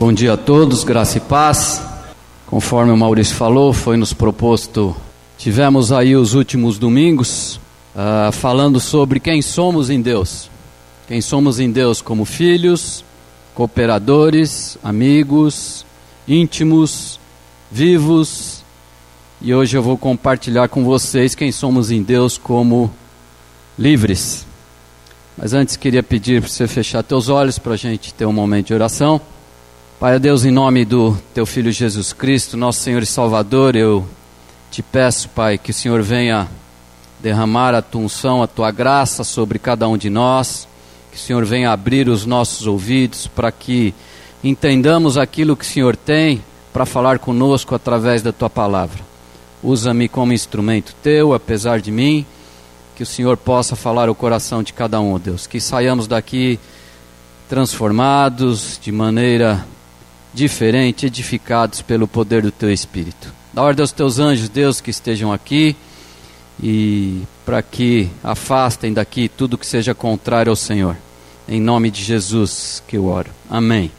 Bom dia a todos, graça e paz. Conforme o Maurício falou, foi nos proposto. Tivemos aí os últimos domingos uh, falando sobre quem somos em Deus. Quem somos em Deus como filhos, cooperadores, amigos, íntimos, vivos. E hoje eu vou compartilhar com vocês quem somos em Deus como livres. Mas antes queria pedir para você fechar teus olhos para a gente ter um momento de oração. Pai, Deus, em nome do Teu Filho Jesus Cristo, nosso Senhor e Salvador, eu te peço, Pai, que o Senhor venha derramar a Tua unção, a Tua graça sobre cada um de nós, que o Senhor venha abrir os nossos ouvidos para que entendamos aquilo que o Senhor tem para falar conosco através da Tua palavra. Usa-me como instrumento Teu, apesar de mim, que o Senhor possa falar o coração de cada um, Deus, que saiamos daqui transformados de maneira diferente, edificados pelo poder do teu Espírito. Dá ordem aos teus anjos, Deus, que estejam aqui e para que afastem daqui tudo que seja contrário ao Senhor. Em nome de Jesus que eu oro. Amém.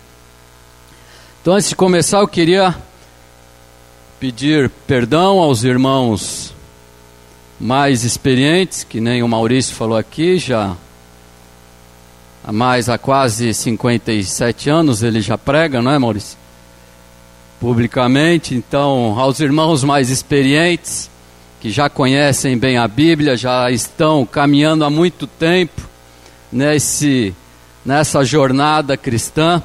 Então, antes de começar, eu queria pedir perdão aos irmãos mais experientes, que nem o Maurício falou aqui, já há mais, há quase 57 anos ele já prega, não é, Maurício? Publicamente. Então, aos irmãos mais experientes, que já conhecem bem a Bíblia, já estão caminhando há muito tempo nesse, nessa jornada cristã,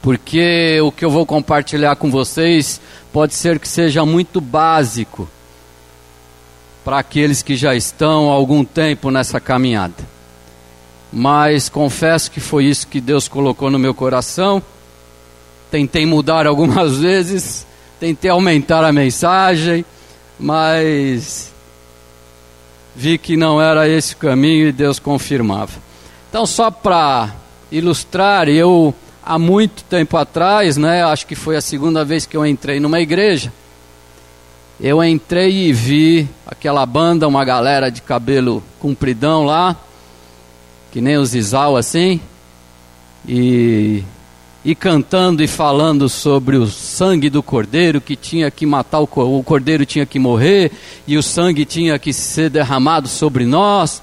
porque o que eu vou compartilhar com vocês pode ser que seja muito básico para aqueles que já estão há algum tempo nessa caminhada mas confesso que foi isso que Deus colocou no meu coração. Tentei mudar algumas vezes, tentei aumentar a mensagem, mas vi que não era esse o caminho e Deus confirmava. Então, só para ilustrar, eu há muito tempo atrás, né, acho que foi a segunda vez que eu entrei numa igreja, eu entrei e vi aquela banda, uma galera de cabelo compridão lá, que nem os Isau assim, e, e cantando e falando sobre o sangue do cordeiro que tinha que matar o, o cordeiro tinha que morrer e o sangue tinha que ser derramado sobre nós.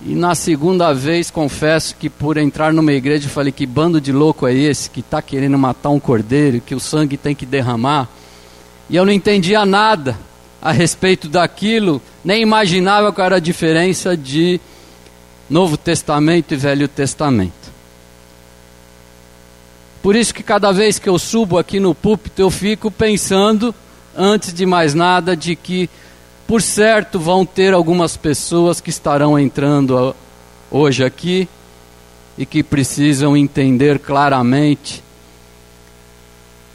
E na segunda vez, confesso que por entrar numa igreja, falei: que bando de louco é esse que está querendo matar um cordeiro, que o sangue tem que derramar? E eu não entendia nada a respeito daquilo, nem imaginava qual era a diferença de Novo Testamento e Velho Testamento. Por isso que cada vez que eu subo aqui no púlpito, eu fico pensando, antes de mais nada, de que, por certo, vão ter algumas pessoas que estarão entrando hoje aqui e que precisam entender claramente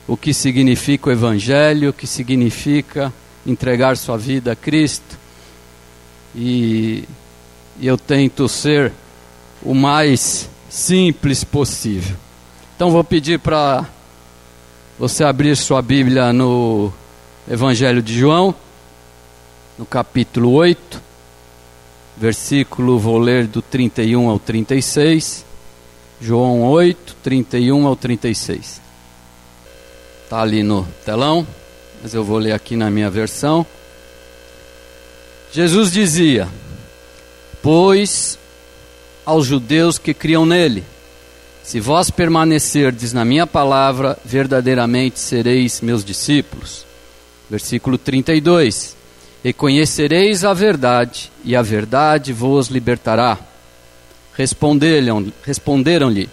o que significa o Evangelho, o que significa entregar sua vida a Cristo. E e eu tento ser o mais simples possível. Então vou pedir para você abrir sua Bíblia no Evangelho de João, no capítulo 8, versículo, vou ler do 31 ao 36. João 8, 31 ao 36. Está ali no telão, mas eu vou ler aqui na minha versão. Jesus dizia: Pois aos judeus que criam nele: Se vós permanecerdes na minha palavra, verdadeiramente sereis meus discípulos. Versículo 32: E conhecereis a verdade, e a verdade vos libertará. Responderam-lhe: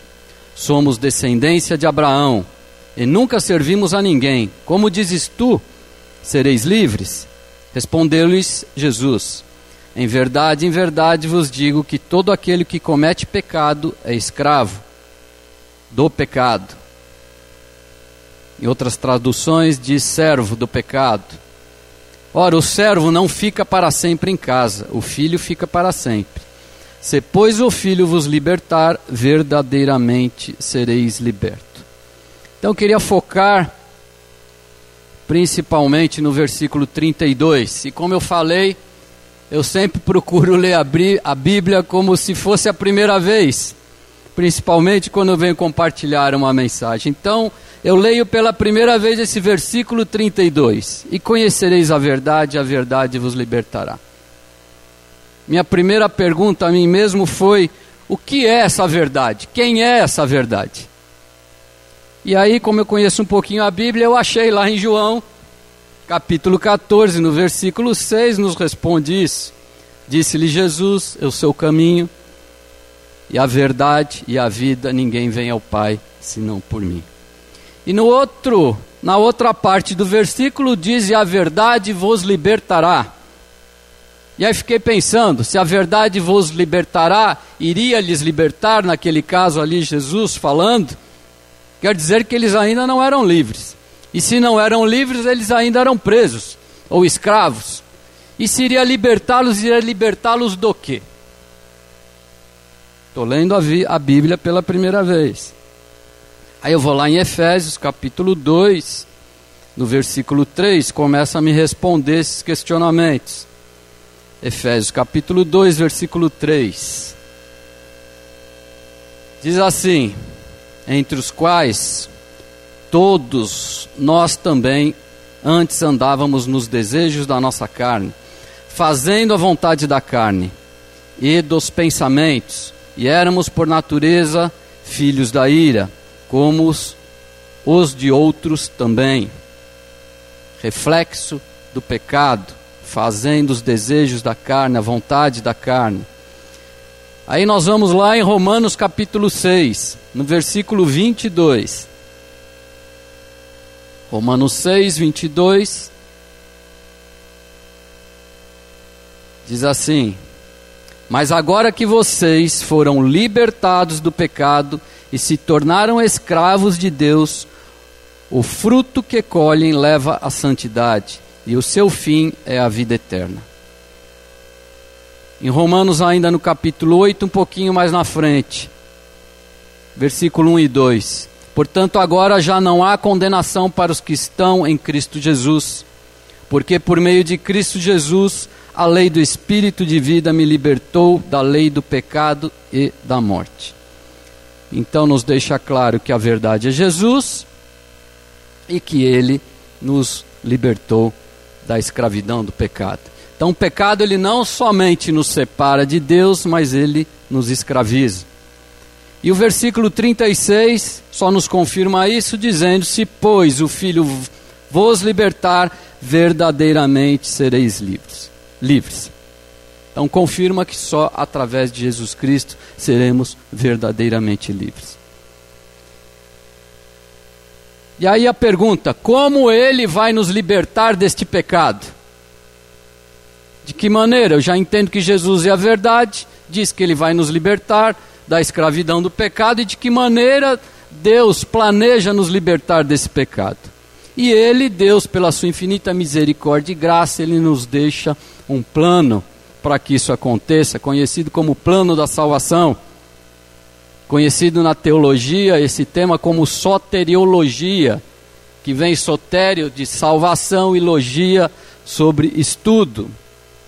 Somos descendência de Abraão, e nunca servimos a ninguém. Como dizes tu, sereis livres? Respondeu-lhes Jesus: em verdade, em verdade vos digo que todo aquele que comete pecado é escravo do pecado. Em outras traduções diz servo do pecado. Ora, o servo não fica para sempre em casa, o filho fica para sempre. Se, pois, o filho vos libertar, verdadeiramente sereis liberto. Então, eu queria focar principalmente no versículo 32. E como eu falei, eu sempre procuro ler a Bíblia como se fosse a primeira vez, principalmente quando eu venho compartilhar uma mensagem. Então, eu leio pela primeira vez esse versículo 32: E conhecereis a verdade, a verdade vos libertará. Minha primeira pergunta a mim mesmo foi: o que é essa verdade? Quem é essa verdade? E aí, como eu conheço um pouquinho a Bíblia, eu achei lá em João, capítulo 14, no versículo 6, nos responde isso. Disse-lhe Jesus: Eu sou o caminho, e a verdade e a vida, ninguém vem ao Pai senão por mim. E no outro, na outra parte do versículo diz: "E a verdade vos libertará". E aí fiquei pensando, se a verdade vos libertará, iria lhes libertar naquele caso ali Jesus falando? Quer dizer que eles ainda não eram livres. E se não eram livres, eles ainda eram presos ou escravos. E se iria libertá-los, iria libertá-los do quê? Estou lendo a, a Bíblia pela primeira vez. Aí eu vou lá em Efésios, capítulo 2, no versículo 3, começa a me responder esses questionamentos. Efésios, capítulo 2, versículo 3. Diz assim: Entre os quais todos nós também antes andávamos nos desejos da nossa carne, fazendo a vontade da carne e dos pensamentos e éramos por natureza filhos da ira, como os, os de outros também. Reflexo do pecado, fazendo os desejos da carne, a vontade da carne. Aí nós vamos lá em Romanos capítulo 6, no versículo 22. Romanos 6, 22. Diz assim: mas agora que vocês foram libertados do pecado e se tornaram escravos de Deus, o fruto que colhem leva à santidade, e o seu fim é a vida eterna. Em Romanos, ainda no capítulo 8, um pouquinho mais na frente, versículo 1 e 2: Portanto, agora já não há condenação para os que estão em Cristo Jesus, porque por meio de Cristo Jesus a lei do Espírito de vida me libertou da lei do pecado e da morte. Então nos deixa claro que a verdade é Jesus e que ele nos libertou da escravidão do pecado. Então o pecado ele não somente nos separa de Deus, mas ele nos escraviza. E o versículo 36 só nos confirma isso, dizendo: Se, pois, o Filho vos libertar, verdadeiramente sereis livres livres. Então confirma que só através de Jesus Cristo seremos verdadeiramente livres. E aí a pergunta: como ele vai nos libertar deste pecado? De que maneira? Eu já entendo que Jesus é a verdade, diz que ele vai nos libertar da escravidão do pecado e de que maneira Deus planeja nos libertar desse pecado. E ele, Deus, pela sua infinita misericórdia e graça, ele nos deixa um plano para que isso aconteça, conhecido como plano da salvação. Conhecido na teologia esse tema como soteriologia, que vem sotério de salvação e logia sobre estudo.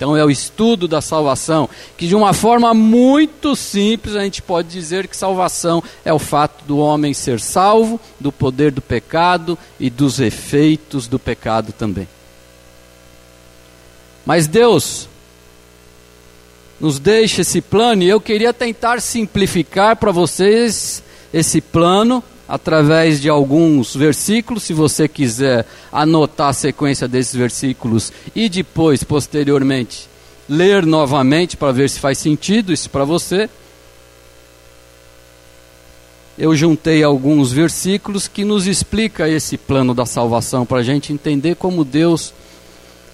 Então é o estudo da salvação, que de uma forma muito simples a gente pode dizer que salvação é o fato do homem ser salvo do poder do pecado e dos efeitos do pecado também. Mas Deus nos deixa esse plano e eu queria tentar simplificar para vocês esse plano através de alguns versículos, se você quiser anotar a sequência desses versículos e depois, posteriormente, ler novamente para ver se faz sentido isso para você. Eu juntei alguns versículos que nos explica esse plano da salvação para a gente entender como Deus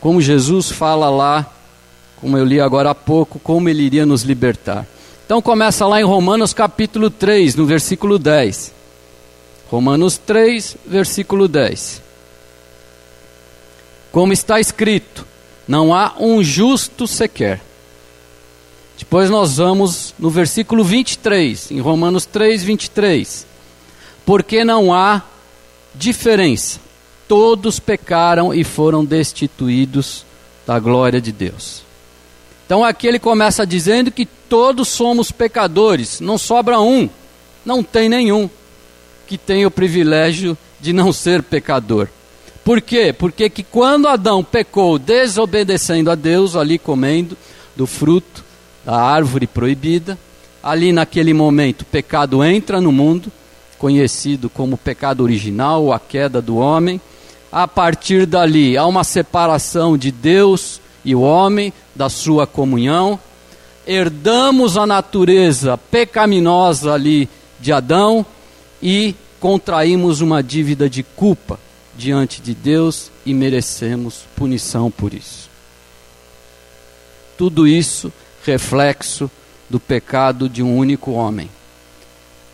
como Jesus fala lá, como eu li agora há pouco, como ele iria nos libertar. Então começa lá em Romanos capítulo 3, no versículo 10. Romanos 3, versículo 10. Como está escrito: Não há um justo sequer. Depois nós vamos no versículo 23, em Romanos 3, 23. Porque não há diferença todos pecaram e foram destituídos da glória de Deus. Então aqui ele começa dizendo que todos somos pecadores, não sobra um. Não tem nenhum que tenha o privilégio de não ser pecador. Por quê? Porque que quando Adão pecou desobedecendo a Deus, ali comendo do fruto da árvore proibida, ali naquele momento o pecado entra no mundo, conhecido como pecado original, a queda do homem. A partir dali há uma separação de Deus e o homem, da sua comunhão. Herdamos a natureza pecaminosa ali de Adão e contraímos uma dívida de culpa diante de Deus e merecemos punição por isso. Tudo isso reflexo do pecado de um único homem.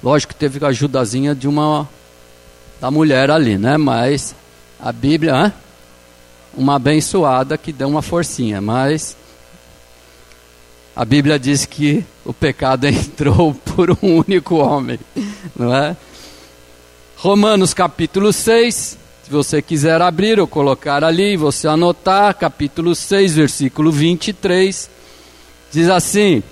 Lógico que teve a ajudazinha de uma da mulher ali, né? Mas a Bíblia, hein? uma abençoada que deu uma forcinha, mas a Bíblia diz que o pecado entrou por um único homem, não é? Romanos capítulo 6, se você quiser abrir ou colocar ali, você anotar, capítulo 6, versículo 23, diz assim: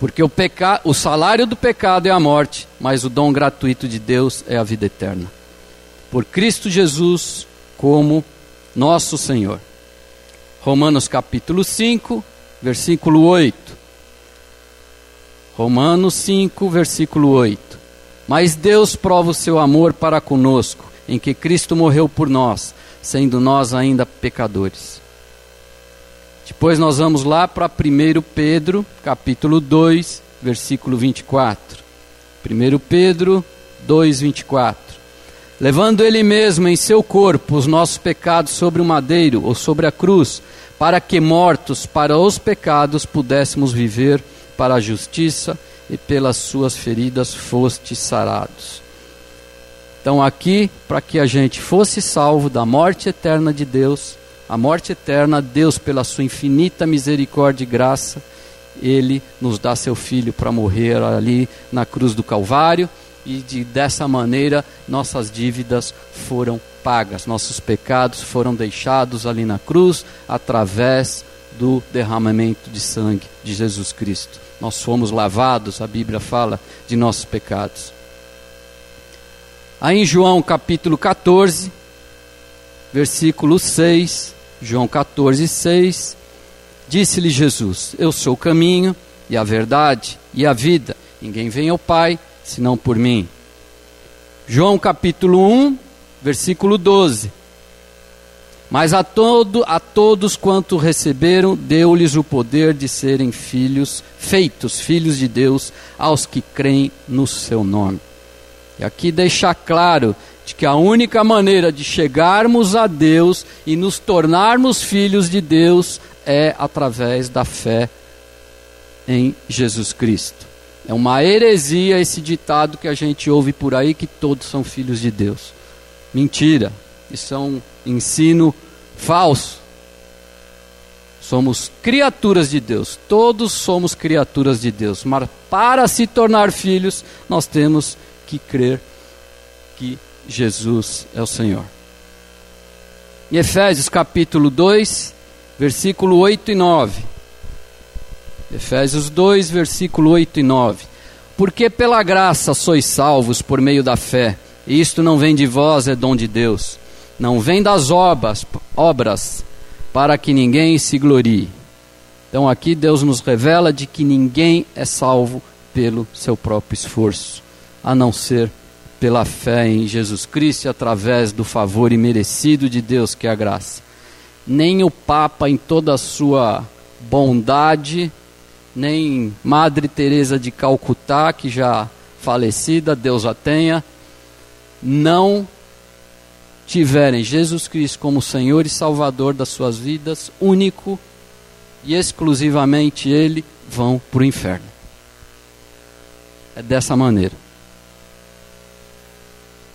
porque o, peca... o salário do pecado é a morte, mas o dom gratuito de Deus é a vida eterna. Por Cristo Jesus como nosso Senhor. Romanos capítulo 5, versículo 8. Romanos 5, versículo 8. Mas Deus prova o seu amor para conosco, em que Cristo morreu por nós, sendo nós ainda pecadores. Depois nós vamos lá para 1 Pedro, capítulo 2, versículo 24. 1 Pedro 2, 24. Levando ele mesmo em seu corpo os nossos pecados sobre o madeiro ou sobre a cruz, para que mortos para os pecados pudéssemos viver para a justiça, e pelas suas feridas foste sarados. Então, aqui, para que a gente fosse salvo da morte eterna de Deus, a morte eterna, Deus, pela sua infinita misericórdia e graça, Ele nos dá seu Filho para morrer ali na cruz do Calvário e de, dessa maneira nossas dívidas foram pagas, nossos pecados foram deixados ali na cruz através do derramamento de sangue de Jesus Cristo. Nós fomos lavados, a Bíblia fala, de nossos pecados. Aí em João capítulo 14, versículo 6, João 14, 6, disse-lhe Jesus: Eu sou o caminho e a verdade e a vida. Ninguém vem ao Pai senão por mim. João capítulo 1, versículo 12. Mas a, todo, a todos quanto receberam, deu-lhes o poder de serem filhos, feitos filhos de Deus, aos que creem no seu nome. E aqui deixa claro de que a única maneira de chegarmos a Deus e nos tornarmos filhos de Deus é através da fé em Jesus Cristo. É uma heresia esse ditado que a gente ouve por aí que todos são filhos de Deus. Mentira. Isso é um ensino falso. Somos criaturas de Deus. Todos somos criaturas de Deus. Mas para se tornar filhos, nós temos que crer que Jesus é o Senhor. Em Efésios capítulo 2, versículo 8 e 9. Efésios 2, versículo 8 e 9. Porque pela graça sois salvos por meio da fé, e isto não vem de vós, é dom de Deus. Não vem das obras, obras para que ninguém se glorie. Então aqui Deus nos revela de que ninguém é salvo pelo seu próprio esforço, a não ser pela fé em Jesus Cristo e através do favor imerecido de Deus, que é a graça. Nem o Papa, em toda a sua bondade, nem Madre Teresa de Calcutá, que já falecida, Deus a tenha, não tiverem Jesus Cristo como Senhor e Salvador das suas vidas, único e exclusivamente Ele, vão para o inferno. É dessa maneira.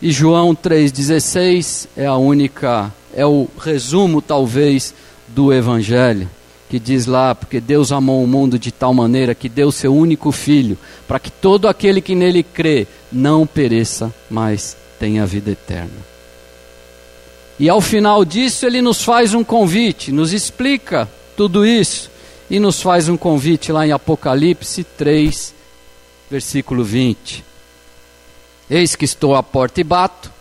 E João 3,16 é a única, é o resumo talvez do Evangelho, que diz lá, porque Deus amou o mundo de tal maneira que deu seu único filho, para que todo aquele que nele crê não pereça, mas tenha vida eterna. E ao final disso, ele nos faz um convite, nos explica tudo isso e nos faz um convite lá em Apocalipse 3, versículo 20. Eis que estou à porta e bato.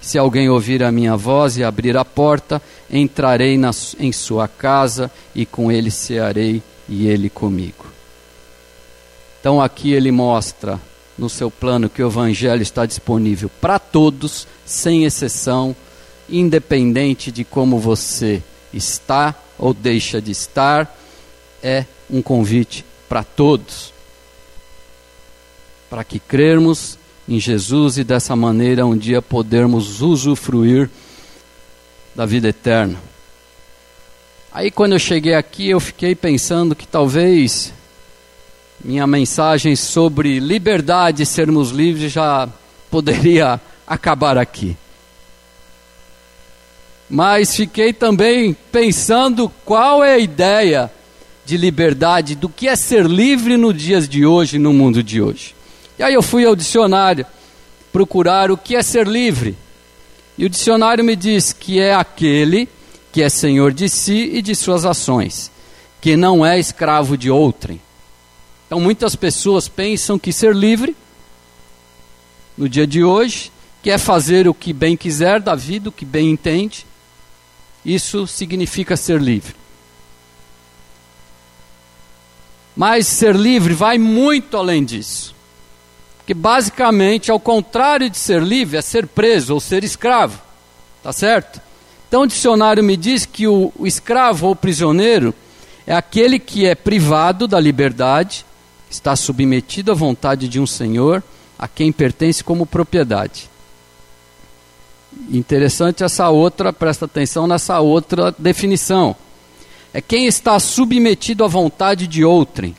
Se alguém ouvir a minha voz e abrir a porta, entrarei na, em sua casa e com ele cearei e ele comigo. Então aqui ele mostra no seu plano que o evangelho está disponível para todos, sem exceção, independente de como você está ou deixa de estar, é um convite para todos. Para que crermos em Jesus e dessa maneira um dia podermos usufruir da vida eterna. Aí quando eu cheguei aqui, eu fiquei pensando que talvez minha mensagem sobre liberdade sermos livres já poderia acabar aqui. Mas fiquei também pensando qual é a ideia de liberdade, do que é ser livre nos dias de hoje, no mundo de hoje. E aí eu fui ao dicionário procurar o que é ser livre. E o dicionário me diz que é aquele que é senhor de si e de suas ações, que não é escravo de outrem. Então muitas pessoas pensam que ser livre no dia de hoje, que é fazer o que bem quiser da vida, o que bem entende. Isso significa ser livre. Mas ser livre vai muito além disso que basicamente, ao contrário de ser livre, é ser preso ou ser escravo. Tá certo? Então o dicionário me diz que o, o escravo ou prisioneiro é aquele que é privado da liberdade, está submetido à vontade de um senhor a quem pertence como propriedade. Interessante essa outra, presta atenção nessa outra definição. É quem está submetido à vontade de outrem,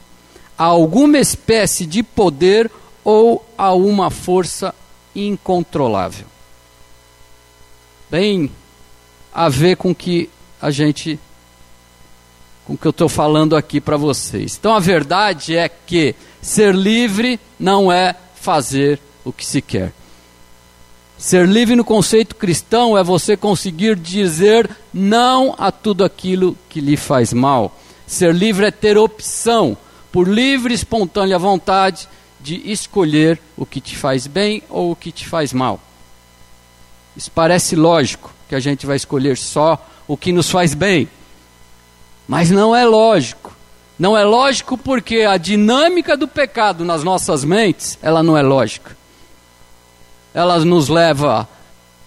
a alguma espécie de poder ou a uma força incontrolável. Bem a ver com que a gente com que eu estou falando aqui para vocês. Então a verdade é que ser livre não é fazer o que se quer. Ser livre no conceito cristão é você conseguir dizer não a tudo aquilo que lhe faz mal. Ser livre é ter opção, por livre e espontânea vontade, de escolher o que te faz bem ou o que te faz mal. Isso parece lógico, que a gente vai escolher só o que nos faz bem. Mas não é lógico. Não é lógico porque a dinâmica do pecado nas nossas mentes, ela não é lógica. Ela nos leva,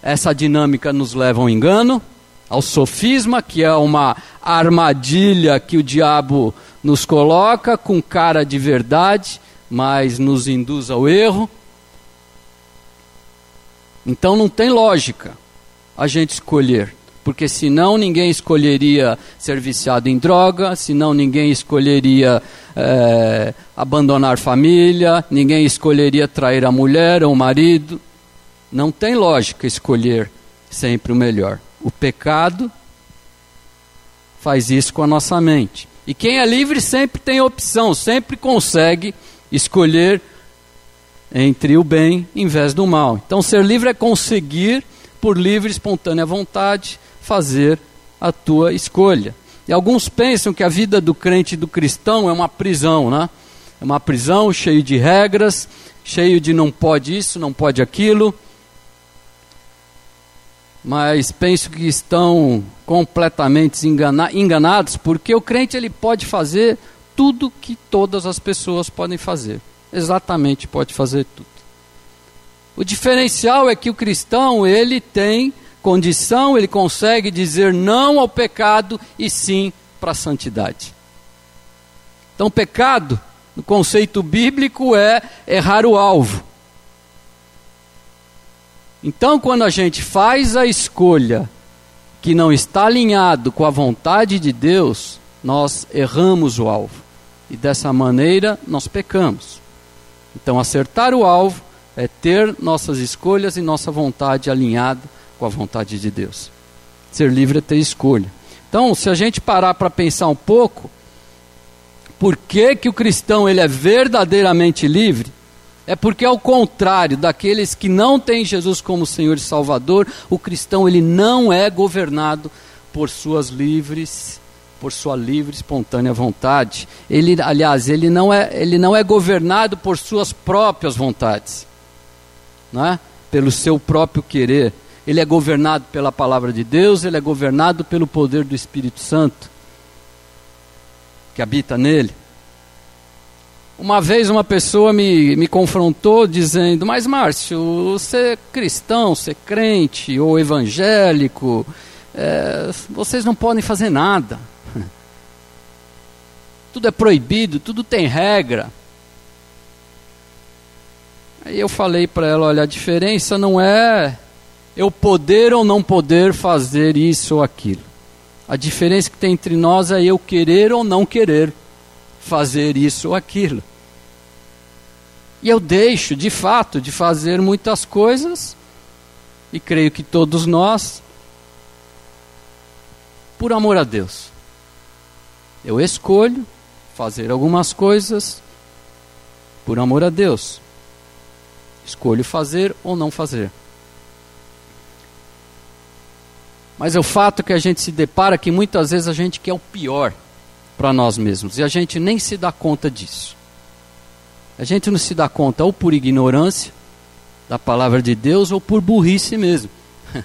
essa dinâmica nos leva ao engano, ao sofisma, que é uma armadilha que o diabo nos coloca com cara de verdade, mas nos induz ao erro. Então não tem lógica a gente escolher, porque senão ninguém escolheria ser viciado em droga, senão ninguém escolheria é, abandonar família, ninguém escolheria trair a mulher ou o marido. Não tem lógica escolher sempre o melhor. O pecado faz isso com a nossa mente. E quem é livre sempre tem opção, sempre consegue escolher entre o bem em vez do mal. Então, ser livre é conseguir, por livre e espontânea vontade, fazer a tua escolha. E alguns pensam que a vida do crente e do cristão é uma prisão, né? É uma prisão cheia de regras, cheio de não pode isso, não pode aquilo. Mas penso que estão completamente engana enganados, porque o crente ele pode fazer tudo que todas as pessoas podem fazer. Exatamente, pode fazer tudo. O diferencial é que o cristão, ele tem condição, ele consegue dizer não ao pecado e sim para a santidade. Então, pecado, no conceito bíblico, é errar o alvo. Então, quando a gente faz a escolha que não está alinhado com a vontade de Deus, nós erramos o alvo e dessa maneira nós pecamos. Então, acertar o alvo é ter nossas escolhas e nossa vontade alinhada com a vontade de Deus. Ser livre é ter escolha. Então, se a gente parar para pensar um pouco, por que, que o cristão ele é verdadeiramente livre? É porque ao contrário daqueles que não têm Jesus como Senhor e Salvador, o cristão ele não é governado por suas livres por sua livre espontânea vontade. Ele, aliás, ele não é, ele não é governado por suas próprias vontades, não é? pelo seu próprio querer. Ele é governado pela palavra de Deus, ele é governado pelo poder do Espírito Santo que habita nele. Uma vez uma pessoa me, me confrontou dizendo: Mas Márcio, você é cristão, você é crente ou evangélico, é, vocês não podem fazer nada. Tudo é proibido, tudo tem regra. Aí eu falei para ela: Olha, a diferença não é eu poder ou não poder fazer isso ou aquilo. A diferença que tem entre nós é eu querer ou não querer fazer isso ou aquilo. E eu deixo, de fato, de fazer muitas coisas, e creio que todos nós, por amor a Deus. Eu escolho fazer algumas coisas por amor a Deus. Escolho fazer ou não fazer. Mas é o fato que a gente se depara que muitas vezes a gente quer o pior para nós mesmos e a gente nem se dá conta disso. A gente não se dá conta ou por ignorância da palavra de Deus ou por burrice mesmo.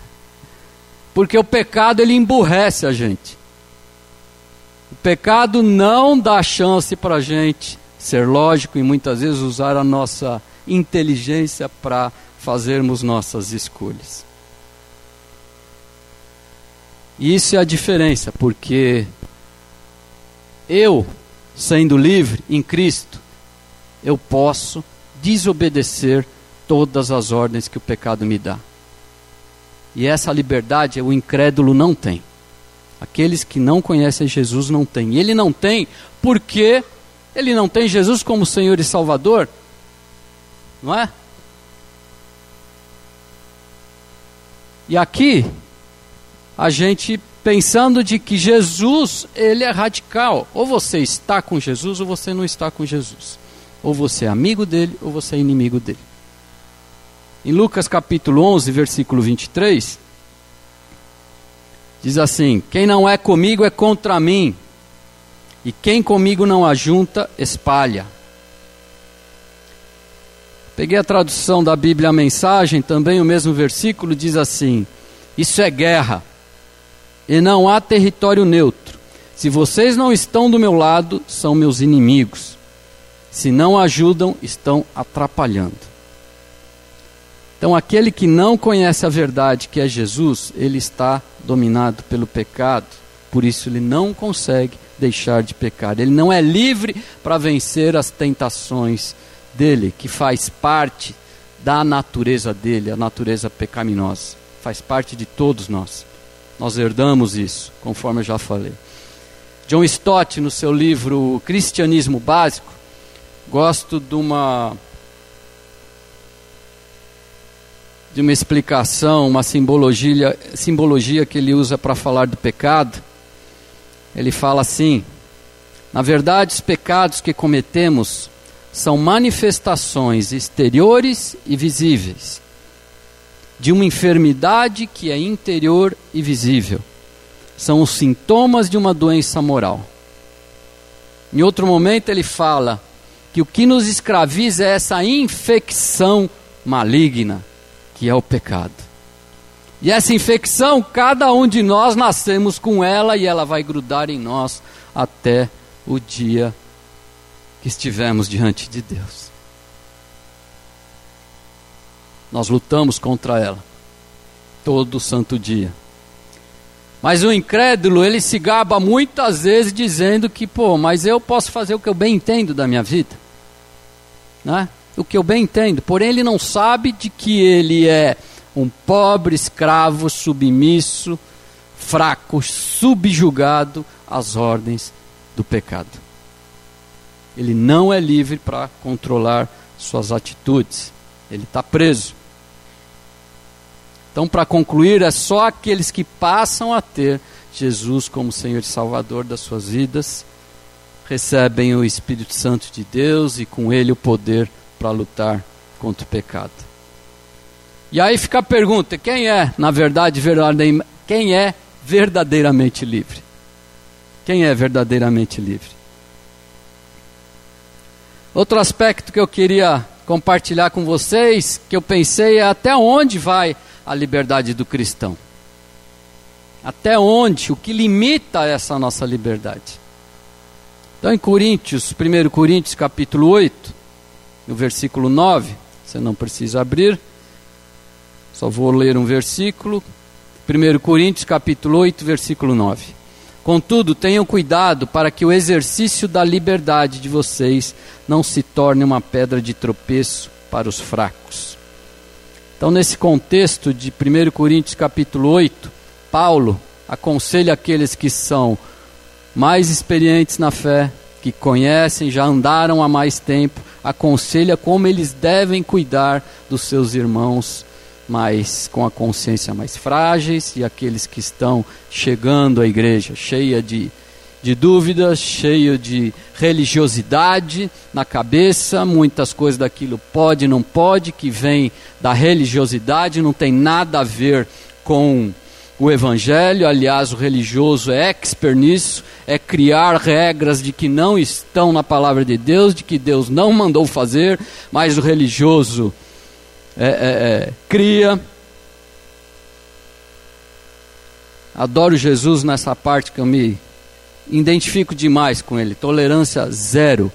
Porque o pecado ele emburrece a gente. O pecado não dá chance para a gente ser lógico e muitas vezes usar a nossa inteligência para fazermos nossas escolhas. E isso é a diferença, porque eu, sendo livre em Cristo, eu posso desobedecer todas as ordens que o pecado me dá. E essa liberdade o incrédulo não tem. Aqueles que não conhecem Jesus não têm. E ele não tem porque ele não tem Jesus como Senhor e Salvador. Não é? E aqui a gente pensando de que Jesus, ele é radical. Ou você está com Jesus ou você não está com Jesus. Ou você é amigo dele ou você é inimigo dele. Em Lucas capítulo 11, versículo 23, diz assim: Quem não é comigo é contra mim, e quem comigo não ajunta, espalha. Peguei a tradução da Bíblia a mensagem, também o mesmo versículo diz assim: Isso é guerra e não há território neutro. Se vocês não estão do meu lado, são meus inimigos. Se não ajudam, estão atrapalhando. Então, aquele que não conhece a verdade, que é Jesus, ele está dominado pelo pecado, por isso ele não consegue deixar de pecar. Ele não é livre para vencer as tentações dele, que faz parte da natureza dele, a natureza pecaminosa. Faz parte de todos nós. Nós herdamos isso, conforme eu já falei. John Stott, no seu livro Cristianismo Básico, gosto de uma de uma explicação, uma simbologia, simbologia que ele usa para falar do pecado. Ele fala assim: na verdade, os pecados que cometemos são manifestações exteriores e visíveis de uma enfermidade que é interior e visível. São os sintomas de uma doença moral. Em outro momento, ele fala que o que nos escraviza é essa infecção maligna, que é o pecado. E essa infecção, cada um de nós nascemos com ela e ela vai grudar em nós até o dia que estivermos diante de Deus. Nós lutamos contra ela todo santo dia. Mas o incrédulo, ele se gaba muitas vezes dizendo que, pô, mas eu posso fazer o que eu bem entendo da minha vida. Né? O que eu bem entendo. Porém, ele não sabe de que ele é um pobre escravo submisso, fraco, subjugado às ordens do pecado. Ele não é livre para controlar suas atitudes. Ele está preso. Então, para concluir, é só aqueles que passam a ter Jesus como Senhor e Salvador das suas vidas, recebem o Espírito Santo de Deus e com ele o poder para lutar contra o pecado. E aí fica a pergunta: quem é, na verdade, verdadeiramente, quem é verdadeiramente livre? Quem é verdadeiramente livre? Outro aspecto que eu queria compartilhar com vocês, que eu pensei é até onde vai a liberdade do cristão. Até onde? O que limita essa nossa liberdade? Então, em Coríntios, 1 Coríntios capítulo 8, no versículo 9, você não precisa abrir, só vou ler um versículo. 1 Coríntios capítulo 8, versículo 9. Contudo, tenham cuidado para que o exercício da liberdade de vocês não se torne uma pedra de tropeço para os fracos. Então, nesse contexto de 1 Coríntios capítulo 8, Paulo aconselha aqueles que são mais experientes na fé, que conhecem, já andaram há mais tempo, aconselha como eles devem cuidar dos seus irmãos mais com a consciência mais frágeis e aqueles que estão chegando à igreja cheia de, de dúvidas, cheio de religiosidade na cabeça, muitas coisas daquilo pode, não pode, que vem da religiosidade, não tem nada a ver com o evangelho, aliás, o religioso é expert nisso, é criar regras de que não estão na palavra de Deus, de que Deus não mandou fazer, mas o religioso é, é, é, cria. Adoro Jesus nessa parte que eu me identifico demais com ele. Tolerância zero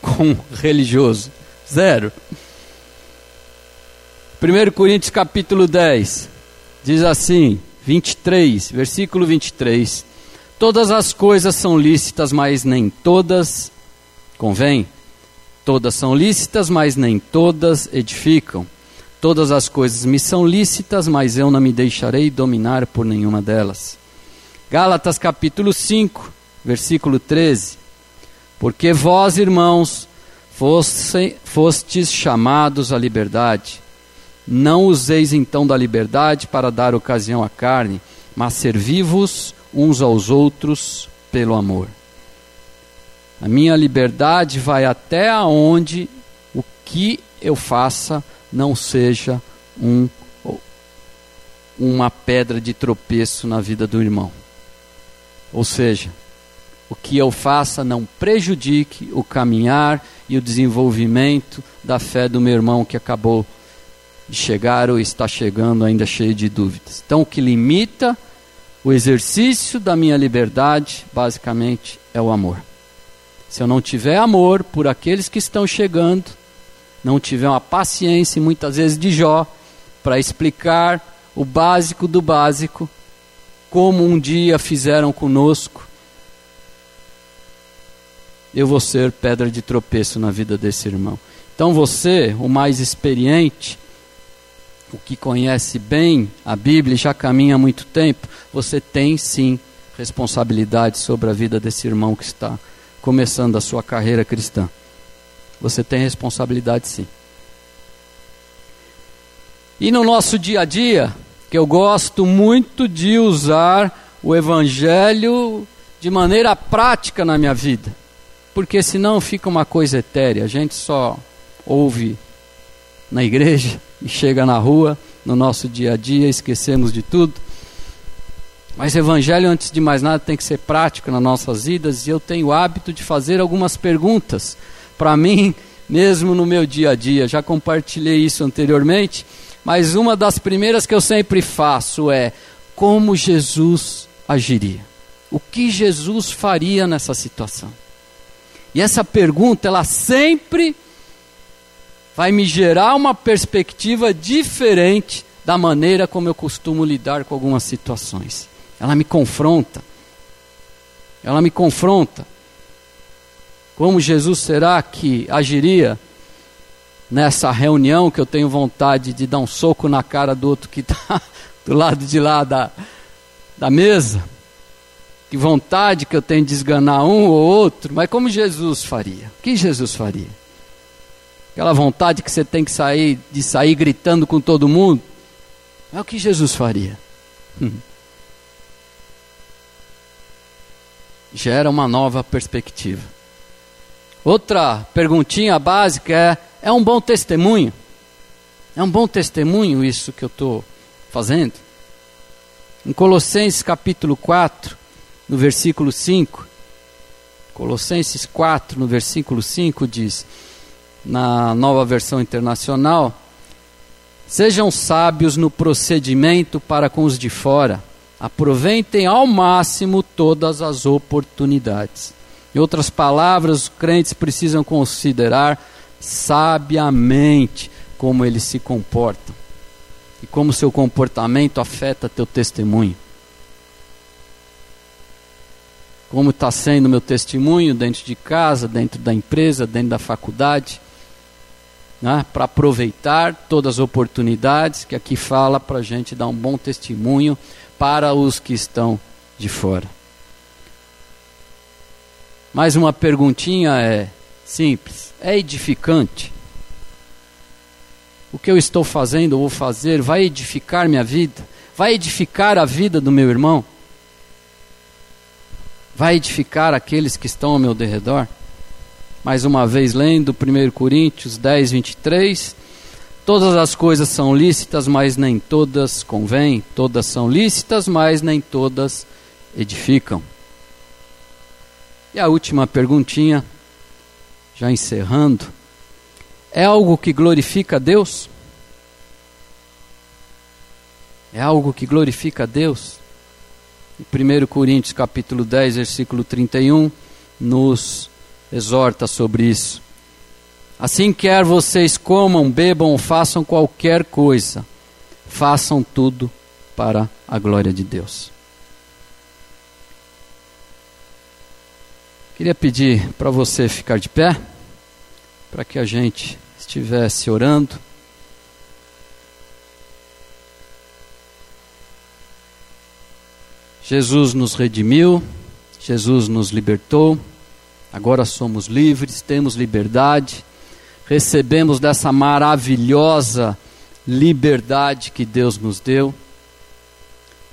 com religioso. Zero. 1 Coríntios capítulo 10 diz assim: 23, versículo 23. Todas as coisas são lícitas, mas nem todas convêm. Todas são lícitas, mas nem todas edificam. Todas as coisas me são lícitas, mas eu não me deixarei dominar por nenhuma delas. Gálatas capítulo 5, versículo 13. Porque vós, irmãos, fosse, fostes chamados à liberdade. Não useis então da liberdade para dar ocasião à carne, mas servi-vos uns aos outros pelo amor. A minha liberdade vai até aonde o que eu faça não seja um, uma pedra de tropeço na vida do irmão. Ou seja, o que eu faça não prejudique o caminhar e o desenvolvimento da fé do meu irmão que acabou de chegar ou está chegando ainda cheio de dúvidas. Então, o que limita o exercício da minha liberdade, basicamente, é o amor. Se eu não tiver amor por aqueles que estão chegando, não tiver uma paciência, muitas vezes de Jó, para explicar o básico do básico, como um dia fizeram conosco, eu vou ser pedra de tropeço na vida desse irmão. Então você, o mais experiente, o que conhece bem a Bíblia e já caminha há muito tempo, você tem sim responsabilidade sobre a vida desse irmão que está começando a sua carreira cristã. Você tem responsabilidade sim. E no nosso dia a dia, que eu gosto muito de usar o Evangelho de maneira prática na minha vida, porque senão fica uma coisa etérea, a gente só ouve na igreja e chega na rua, no nosso dia a dia, esquecemos de tudo. Mas evangelho, antes de mais nada, tem que ser prático nas nossas vidas e eu tenho o hábito de fazer algumas perguntas para mim, mesmo no meu dia a dia. Já compartilhei isso anteriormente, mas uma das primeiras que eu sempre faço é: como Jesus agiria? O que Jesus faria nessa situação? E essa pergunta, ela sempre vai me gerar uma perspectiva diferente da maneira como eu costumo lidar com algumas situações. Ela me confronta. Ela me confronta. Como Jesus será que agiria nessa reunião que eu tenho vontade de dar um soco na cara do outro que está do lado de lá da, da mesa? Que vontade que eu tenho de esganar um ou outro, mas como Jesus faria? O que Jesus faria? Aquela vontade que você tem que sair, de sair gritando com todo mundo. É o que Jesus faria. Hum. Gera uma nova perspectiva. Outra perguntinha básica é: é um bom testemunho? É um bom testemunho isso que eu estou fazendo? Em Colossenses capítulo 4, no versículo 5. Colossenses 4, no versículo 5, diz, na nova versão internacional: Sejam sábios no procedimento para com os de fora, aproveitem ao máximo todas as oportunidades. Em outras palavras, os crentes precisam considerar sabiamente como eles se comportam e como seu comportamento afeta teu testemunho. Como está sendo meu testemunho dentro de casa, dentro da empresa, dentro da faculdade, né? para aproveitar todas as oportunidades que aqui fala para a gente dar um bom testemunho para os que estão de fora. Mais uma perguntinha é simples: é edificante? O que eu estou fazendo ou vou fazer vai edificar minha vida? Vai edificar a vida do meu irmão? Vai edificar aqueles que estão ao meu derredor? Mais uma vez, lendo 1 Coríntios 10, 23. Todas as coisas são lícitas, mas nem todas convêm. Todas são lícitas, mas nem todas edificam. E a última perguntinha, já encerrando: é algo que glorifica a Deus? É algo que glorifica a Deus? 1 Coríntios capítulo 10, versículo 31, nos exorta sobre isso. Assim quer vocês comam, bebam ou façam qualquer coisa, façam tudo para a glória de Deus. Queria pedir para você ficar de pé, para que a gente estivesse orando. Jesus nos redimiu, Jesus nos libertou, agora somos livres, temos liberdade, recebemos dessa maravilhosa liberdade que Deus nos deu.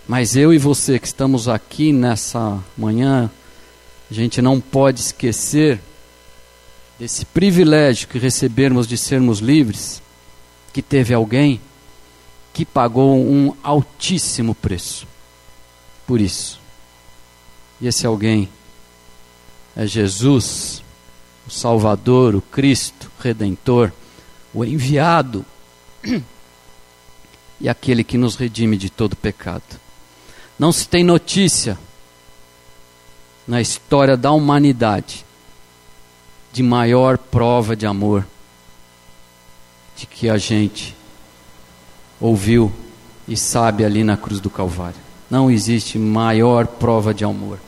Mas eu e você que estamos aqui nessa manhã, a gente não pode esquecer desse privilégio que recebemos de sermos livres, que teve alguém que pagou um altíssimo preço por isso. E esse alguém é Jesus, o Salvador, o Cristo, Redentor, o enviado e aquele que nos redime de todo pecado. Não se tem notícia na história da humanidade de maior prova de amor de que a gente ouviu e sabe ali na cruz do Calvário. Não existe maior prova de amor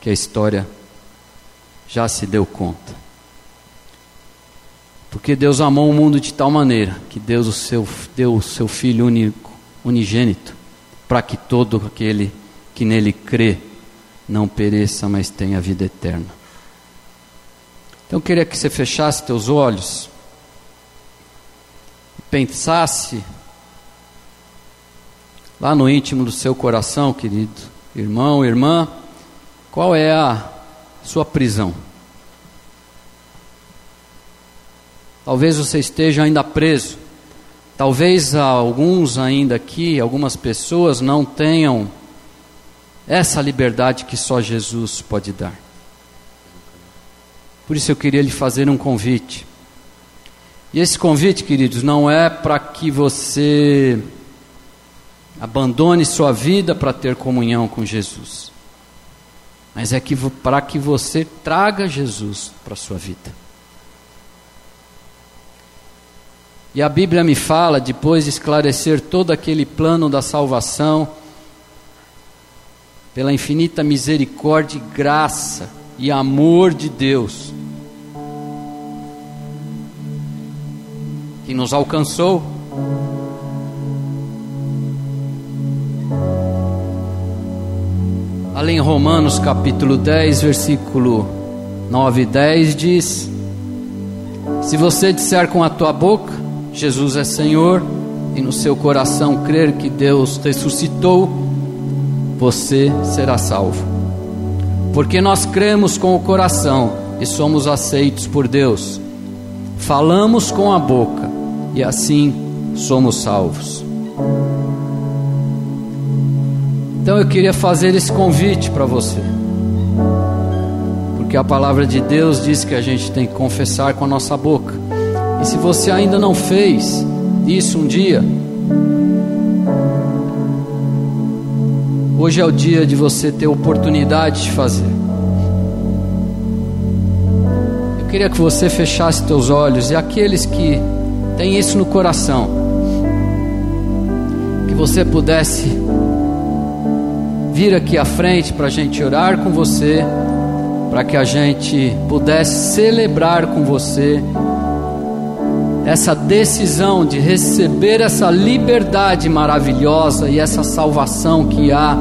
que a história já se deu conta. Porque Deus amou o mundo de tal maneira que Deus o seu, deu o seu Filho único, unigênito, para que todo aquele que nele crê não pereça, mas tenha vida eterna. Então eu queria que você fechasse teus olhos e pensasse lá no íntimo do seu coração, querido irmão, irmã, qual é a sua prisão? Talvez você esteja ainda preso. Talvez alguns ainda aqui, algumas pessoas não tenham essa liberdade que só Jesus pode dar. Por isso eu queria lhe fazer um convite. E esse convite, queridos, não é para que você abandone sua vida para ter comunhão com Jesus, mas é que para que você traga Jesus para a sua vida. E a Bíblia me fala, depois de esclarecer todo aquele plano da salvação, pela infinita misericórdia e graça e amor de Deus, que nos alcançou. Além Romanos capítulo 10, versículo 9 e 10 diz: Se você disser com a tua boca, Jesus é Senhor, e no seu coração crer que Deus ressuscitou, você será salvo. Porque nós cremos com o coração e somos aceitos por Deus. Falamos com a boca e assim somos salvos. Então eu queria fazer esse convite para você. Porque a palavra de Deus diz que a gente tem que confessar com a nossa boca. E se você ainda não fez isso um dia, hoje é o dia de você ter oportunidade de fazer. Eu queria que você fechasse teus olhos e aqueles que têm isso no coração, que você pudesse vir aqui à frente para a gente orar com você, para que a gente pudesse celebrar com você essa decisão de receber essa liberdade maravilhosa e essa salvação que há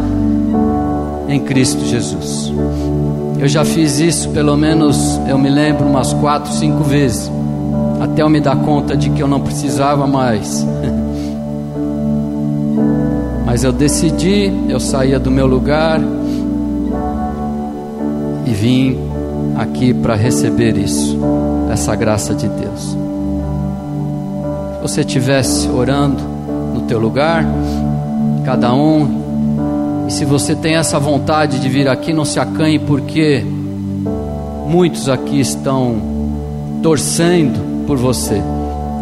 em Cristo Jesus. Eu já fiz isso pelo menos, eu me lembro, umas quatro, cinco vezes, até eu me dar conta de que eu não precisava mais. Mas eu decidi, eu saía do meu lugar e vim aqui para receber isso, essa graça de Deus. Você estivesse orando no teu lugar, cada um, e se você tem essa vontade de vir aqui, não se acanhe, porque muitos aqui estão torcendo por você,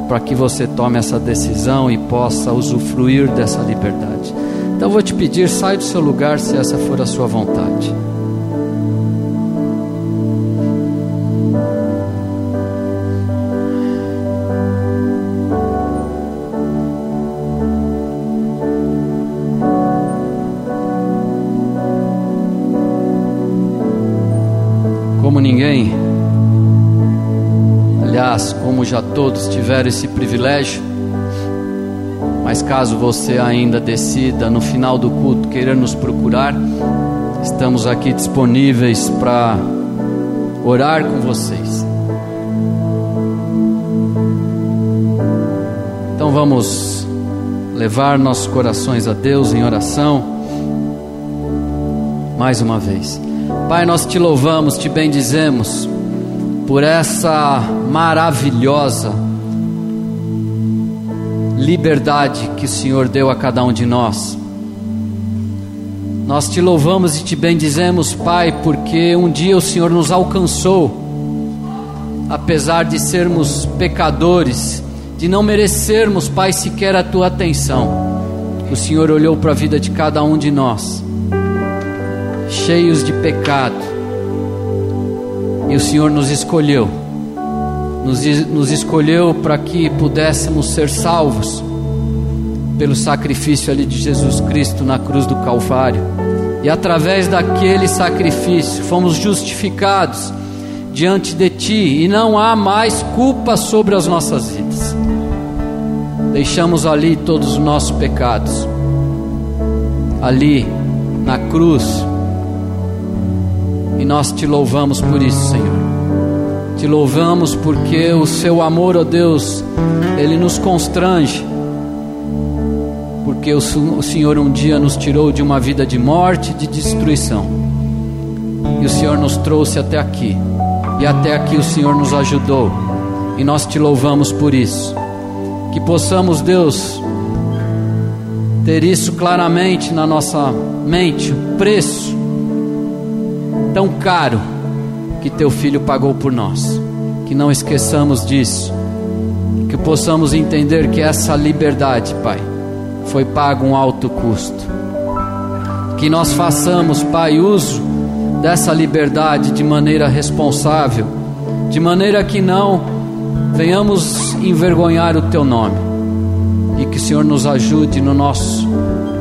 para que você tome essa decisão e possa usufruir dessa liberdade. Então vou te pedir, sai do seu lugar se essa for a sua vontade. Ninguém, aliás, como já todos tiveram esse privilégio, mas caso você ainda decida no final do culto querer nos procurar, estamos aqui disponíveis para orar com vocês. Então vamos levar nossos corações a Deus em oração. Mais uma vez. Pai, nós te louvamos, te bendizemos por essa maravilhosa liberdade que o Senhor deu a cada um de nós. Nós te louvamos e te bendizemos, Pai, porque um dia o Senhor nos alcançou, apesar de sermos pecadores, de não merecermos, Pai, sequer a tua atenção. O Senhor olhou para a vida de cada um de nós, cheios de pecado, e o Senhor nos escolheu nos, nos escolheu para que pudéssemos ser salvos pelo sacrifício ali de Jesus Cristo na cruz do Calvário. E através daquele sacrifício fomos justificados diante de Ti, e não há mais culpa sobre as nossas vidas. Deixamos ali todos os nossos pecados, ali na cruz, nós te louvamos por isso, Senhor. Te louvamos porque o seu amor, ó oh Deus, ele nos constrange. Porque o Senhor um dia nos tirou de uma vida de morte, de destruição. E o Senhor nos trouxe até aqui. E até aqui o Senhor nos ajudou. E nós te louvamos por isso. Que possamos, Deus, ter isso claramente na nossa mente, o preço tão caro que teu filho pagou por nós. Que não esqueçamos disso. Que possamos entender que essa liberdade, Pai, foi pago um alto custo. Que nós façamos, Pai, uso dessa liberdade de maneira responsável, de maneira que não venhamos envergonhar o teu nome. E que o Senhor nos ajude no nosso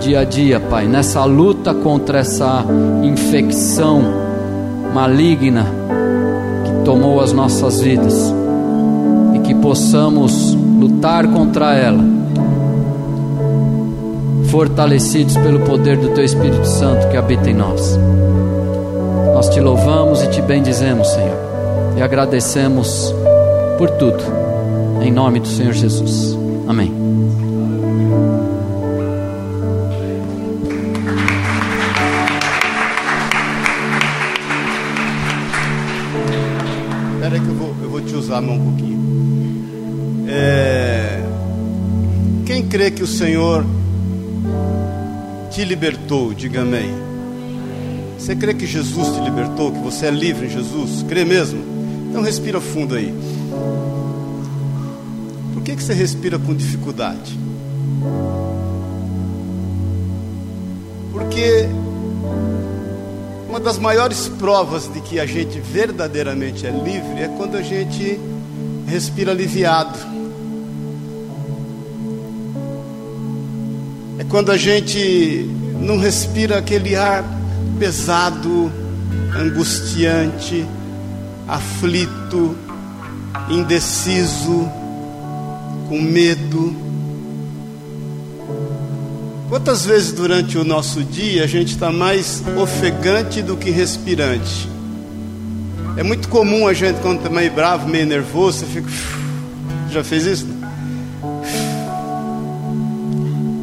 dia a dia, Pai, nessa luta contra essa infecção maligna tomou as nossas vidas e que possamos lutar contra ela, fortalecidos pelo poder do Teu Espírito Santo que habita em nós. Nós te louvamos e te bendizemos, Senhor, e agradecemos por tudo, em nome do Senhor Jesus. Amém. Um pouquinho. É, quem crê que o Senhor te libertou? Diga amém. Você crê que Jesus te libertou, que você é livre em Jesus? Crê mesmo? Então respira fundo aí. Por que, que você respira com dificuldade? Porque das maiores provas de que a gente verdadeiramente é livre é quando a gente respira aliviado. É quando a gente não respira aquele ar pesado, angustiante, aflito, indeciso, com medo. Quantas vezes durante o nosso dia a gente está mais ofegante do que respirante? É muito comum a gente, quando está meio bravo, meio nervoso, você fica. Já fez isso?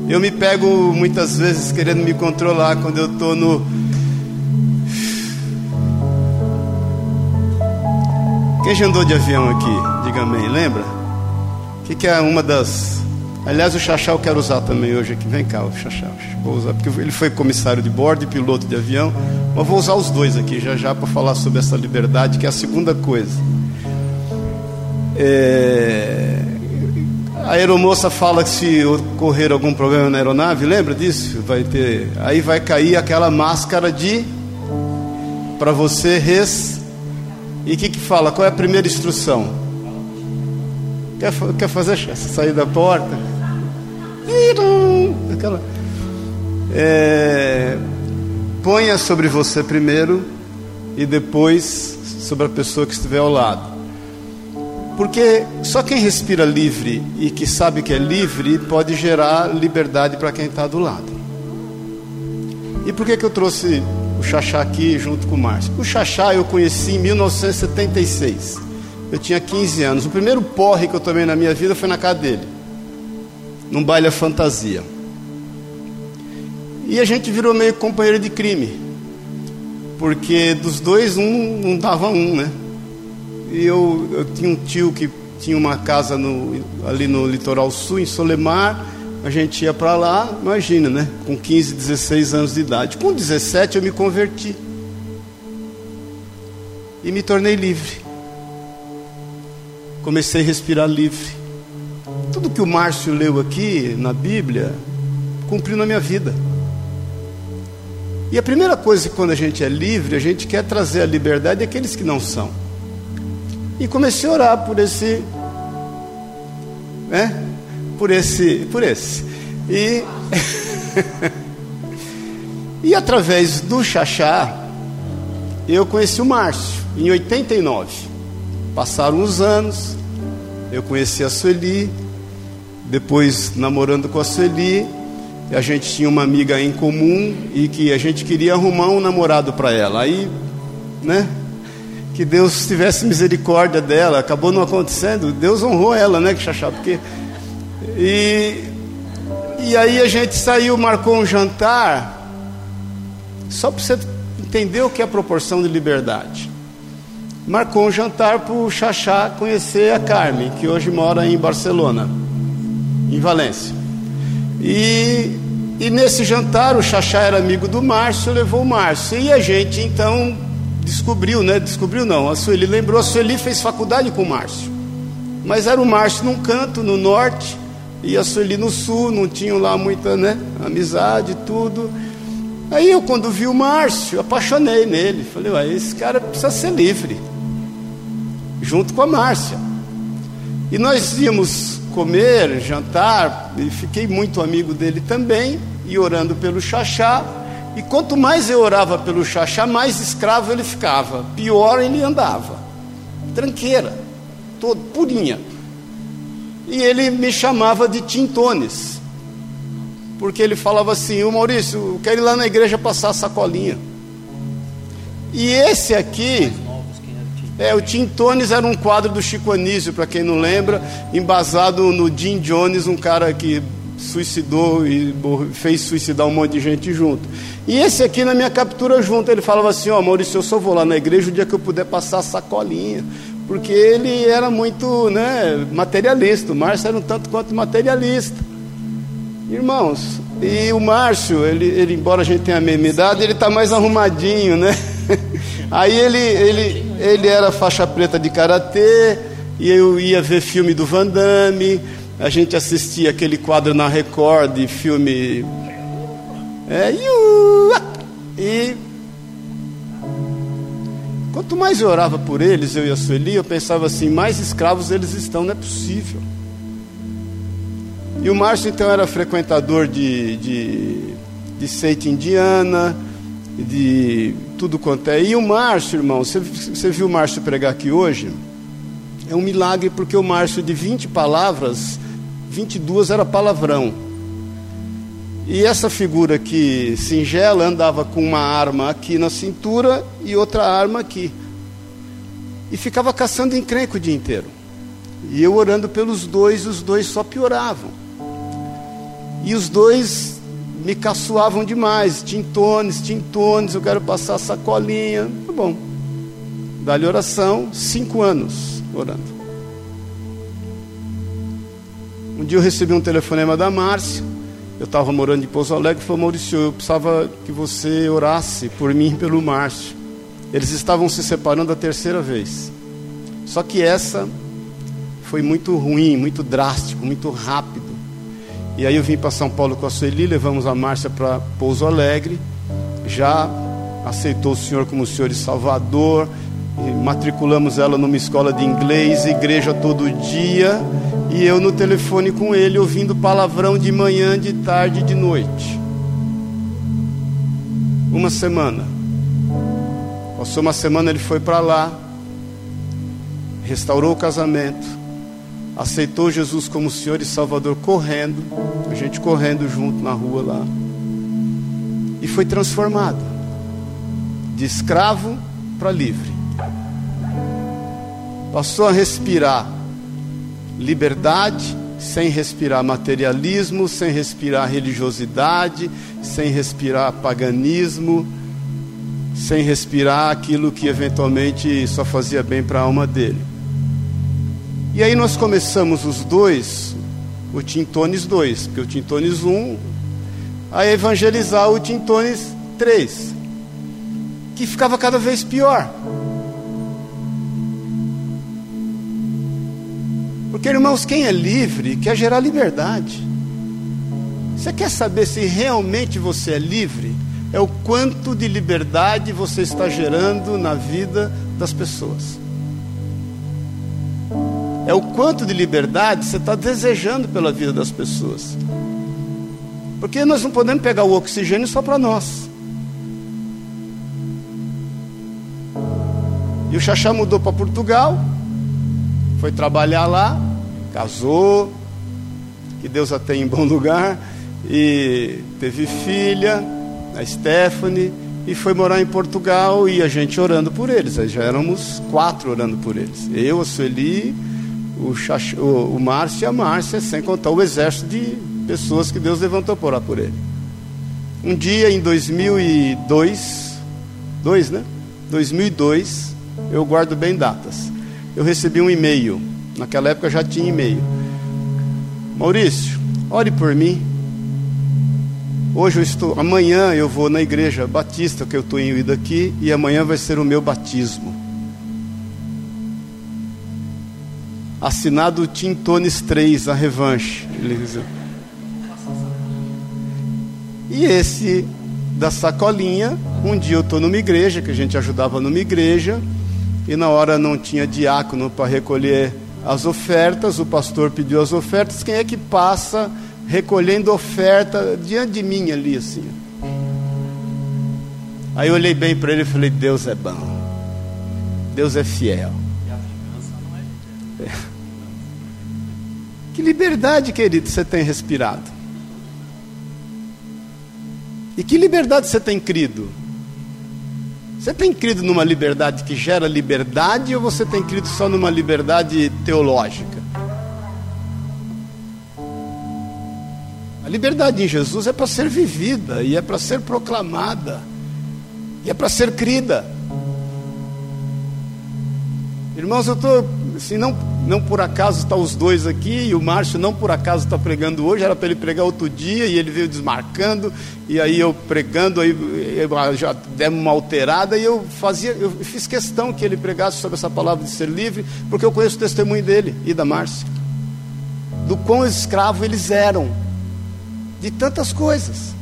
Eu me pego muitas vezes querendo me controlar quando eu estou no. Quem já andou de avião aqui? Diga amém, lembra? O que, que é uma das Aliás, o Xaxá eu quero usar também hoje aqui. Vem cá, o Xaxá. Vou usar, porque ele foi comissário de bordo e piloto de avião. Mas vou usar os dois aqui já já para falar sobre essa liberdade, que é a segunda coisa. É... A aeromoça fala que se ocorrer algum problema na aeronave, lembra disso? Vai ter. Aí vai cair aquela máscara de. Para você res. E o que, que fala? Qual é a primeira instrução? Quer, quer fazer sair da porta? Aquela. É, ponha sobre você primeiro e depois sobre a pessoa que estiver ao lado. Porque só quem respira livre e que sabe que é livre pode gerar liberdade para quem está do lado. E por que, que eu trouxe o Xaxá aqui junto com o Márcio? O Xaxá eu conheci em 1976. Eu tinha 15 anos. O primeiro porre que eu tomei na minha vida foi na casa dele, num baile fantasia. E a gente virou meio companheiro de crime, porque dos dois um não dava um, né? E eu, eu tinha um tio que tinha uma casa no, ali no litoral sul, em Solemar. A gente ia para lá, imagina, né? Com 15, 16 anos de idade. Com 17 eu me converti. E me tornei livre comecei a respirar livre. Tudo que o Márcio leu aqui na Bíblia, cumpriu na minha vida. E a primeira coisa que quando a gente é livre, a gente quer trazer a liberdade àqueles que não são. E comecei a orar por esse, né? Por esse, por esse. E e através do Xaxá, eu conheci o Márcio em 89. Passaram uns anos, eu conheci a Sueli, depois namorando com a Sueli, a gente tinha uma amiga em comum e que a gente queria arrumar um namorado para ela. Aí, né? Que Deus tivesse misericórdia dela, acabou não acontecendo. Deus honrou ela, né, que chachá, porque e e aí a gente saiu, marcou um jantar, só para você entender o que é a proporção de liberdade marcou um jantar para o Xaxá conhecer a Carmen, que hoje mora em Barcelona, em Valência. E, e nesse jantar, o Xaxá era amigo do Márcio, levou o Márcio. E a gente então descobriu, né? Descobriu não, a Sueli lembrou, a Sueli fez faculdade com o Márcio. Mas era o Márcio num canto, no norte, e a Sueli no sul, não tinham lá muita né, amizade, tudo. Aí eu, quando vi o Márcio, apaixonei nele. Falei, ué, esse cara precisa ser livre junto com a Márcia. E nós íamos comer, jantar, e fiquei muito amigo dele também, e orando pelo Xaxá. E quanto mais eu orava pelo Xaxá, mais escravo ele ficava, pior ele andava. Tranqueira, todo purinha. E ele me chamava de Tintones, porque ele falava assim: Ô Maurício, eu quero ir lá na igreja passar a sacolinha. E esse aqui é, o Tim Tones era um quadro do Chico Anísio, para quem não lembra, embasado no Jim Jones, um cara que suicidou e fez suicidar um monte de gente junto. E esse aqui na minha captura junto, ele falava assim, ó, oh, Maurício, eu só vou lá na igreja o dia que eu puder passar a sacolinha. Porque ele era muito né, materialista, o Márcio era um tanto quanto materialista. Irmãos, E o Márcio, ele, ele embora a gente tenha a mesma idade, ele está mais arrumadinho, né? Aí ele, ele, ele era faixa preta de karatê, e eu ia ver filme do Van Damme, a gente assistia aquele quadro na Record filme. É, e quanto mais eu orava por eles, eu e a Sueli, eu pensava assim: mais escravos eles estão, não é possível. E o Márcio então era frequentador de, de, de seita indiana, de tudo quanto é. E o Márcio, irmão, você, você viu o Márcio pregar aqui hoje? É um milagre porque o Márcio, de 20 palavras, 22 era palavrão. E essa figura aqui, singela, andava com uma arma aqui na cintura e outra arma aqui. E ficava caçando encrenco o dia inteiro. E eu orando pelos dois, os dois só pioravam. E os dois me caçoavam demais. Tintones, tintones, eu quero passar sacolinha. Tá bom. Dá-lhe oração, cinco anos orando. Um dia eu recebi um telefonema da Márcia. Eu estava morando em Pouso Alegre falou: Maurício, eu precisava que você orasse por mim e pelo Márcio. Eles estavam se separando a terceira vez. Só que essa foi muito ruim, muito drástico, muito rápido. E aí eu vim para São Paulo com a Sueli, levamos a Márcia para Pouso Alegre, já aceitou o Senhor como Senhor e Salvador, matriculamos ela numa escola de inglês, igreja todo dia, e eu no telefone com ele, ouvindo palavrão de manhã, de tarde e de noite. Uma semana. Passou uma semana, ele foi para lá, restaurou o casamento, aceitou Jesus como Senhor e Salvador correndo, a gente correndo junto na rua lá, e foi transformado de escravo para livre. Passou a respirar liberdade, sem respirar materialismo, sem respirar religiosidade, sem respirar paganismo, sem respirar aquilo que eventualmente só fazia bem para a alma dele. E aí nós começamos os dois, o Tintones 2, porque o Tintones 1, a evangelizar o Tintones 3, que ficava cada vez pior. Porque, irmãos, quem é livre quer gerar liberdade. Você quer saber se realmente você é livre? É o quanto de liberdade você está gerando na vida das pessoas é o quanto de liberdade você está desejando pela vida das pessoas. Porque nós não podemos pegar o oxigênio só para nós. E o Xaxá mudou para Portugal, foi trabalhar lá, casou, que Deus a tem em bom lugar, e teve filha, a Stephanie, e foi morar em Portugal e a gente orando por eles. Aí já éramos quatro orando por eles. Eu, a Sueli o, Xax, o, o Márcio e a Márcia, sem contar o exército de pessoas que Deus levantou por lá por ele. Um dia em 2002, dois, né? 2002, eu guardo bem datas. Eu recebi um e-mail. Naquela época já tinha e-mail. Maurício, ore por mim. Hoje eu estou, amanhã eu vou na igreja batista que eu estou indo aqui e amanhã vai ser o meu batismo. Assinado Tintones 3, a revanche. E esse da sacolinha, um dia eu estou numa igreja, que a gente ajudava numa igreja, e na hora não tinha diácono para recolher as ofertas, o pastor pediu as ofertas, quem é que passa recolhendo oferta diante de mim ali assim? Aí eu olhei bem para ele e falei: Deus é bom, Deus é fiel. Que liberdade, querido, você tem respirado? E que liberdade você tem crido? Você tem crido numa liberdade que gera liberdade ou você tem crido só numa liberdade teológica? A liberdade em Jesus é para ser vivida e é para ser proclamada e é para ser crida. Irmãos, eu estou assim, não, não por acaso está os dois aqui, e o Márcio não por acaso está pregando hoje, era para ele pregar outro dia, e ele veio desmarcando, e aí eu pregando, aí eu já demos uma alterada, e eu fazia, eu fiz questão que ele pregasse sobre essa palavra de ser livre, porque eu conheço o testemunho dele e da Márcia, do quão escravo eles eram, de tantas coisas.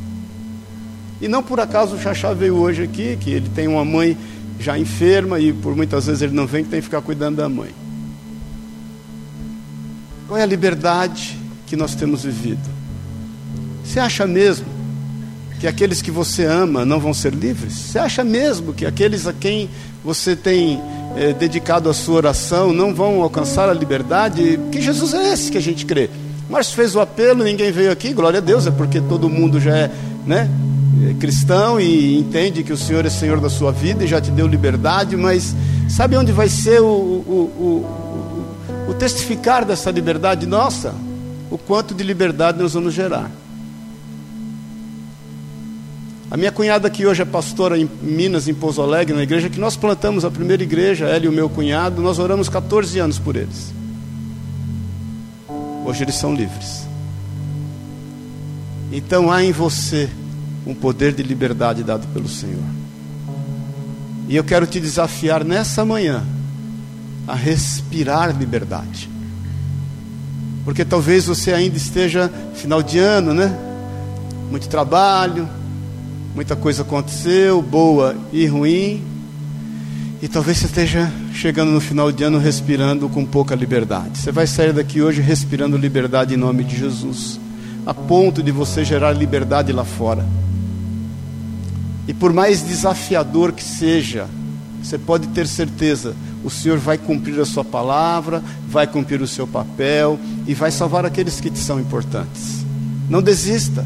E não por acaso o Xaxá veio hoje aqui, que ele tem uma mãe já enferma e por muitas vezes ele não vem, que tem que ficar cuidando da mãe. Qual é a liberdade que nós temos vivido? Você acha mesmo que aqueles que você ama não vão ser livres? Você acha mesmo que aqueles a quem você tem é, dedicado a sua oração não vão alcançar a liberdade? Que Jesus é esse que a gente crê? Mas fez o apelo, ninguém veio aqui, glória a Deus, é porque todo mundo já é, né? É cristão e entende que o Senhor é Senhor da sua vida e já te deu liberdade, mas sabe onde vai ser o, o, o, o testificar dessa liberdade nossa? O quanto de liberdade nós vamos gerar. A minha cunhada que hoje é pastora em Minas, em Pouso Alegre, na igreja que nós plantamos a primeira igreja, ela e o meu cunhado, nós oramos 14 anos por eles. Hoje eles são livres. Então há em você um poder de liberdade dado pelo Senhor. E eu quero te desafiar nessa manhã a respirar liberdade. Porque talvez você ainda esteja final de ano, né? Muito trabalho, muita coisa aconteceu, boa e ruim. E talvez você esteja chegando no final de ano respirando com pouca liberdade. Você vai sair daqui hoje respirando liberdade em nome de Jesus, a ponto de você gerar liberdade lá fora. E por mais desafiador que seja, você pode ter certeza, o Senhor vai cumprir a sua palavra, vai cumprir o seu papel e vai salvar aqueles que te são importantes. Não desista.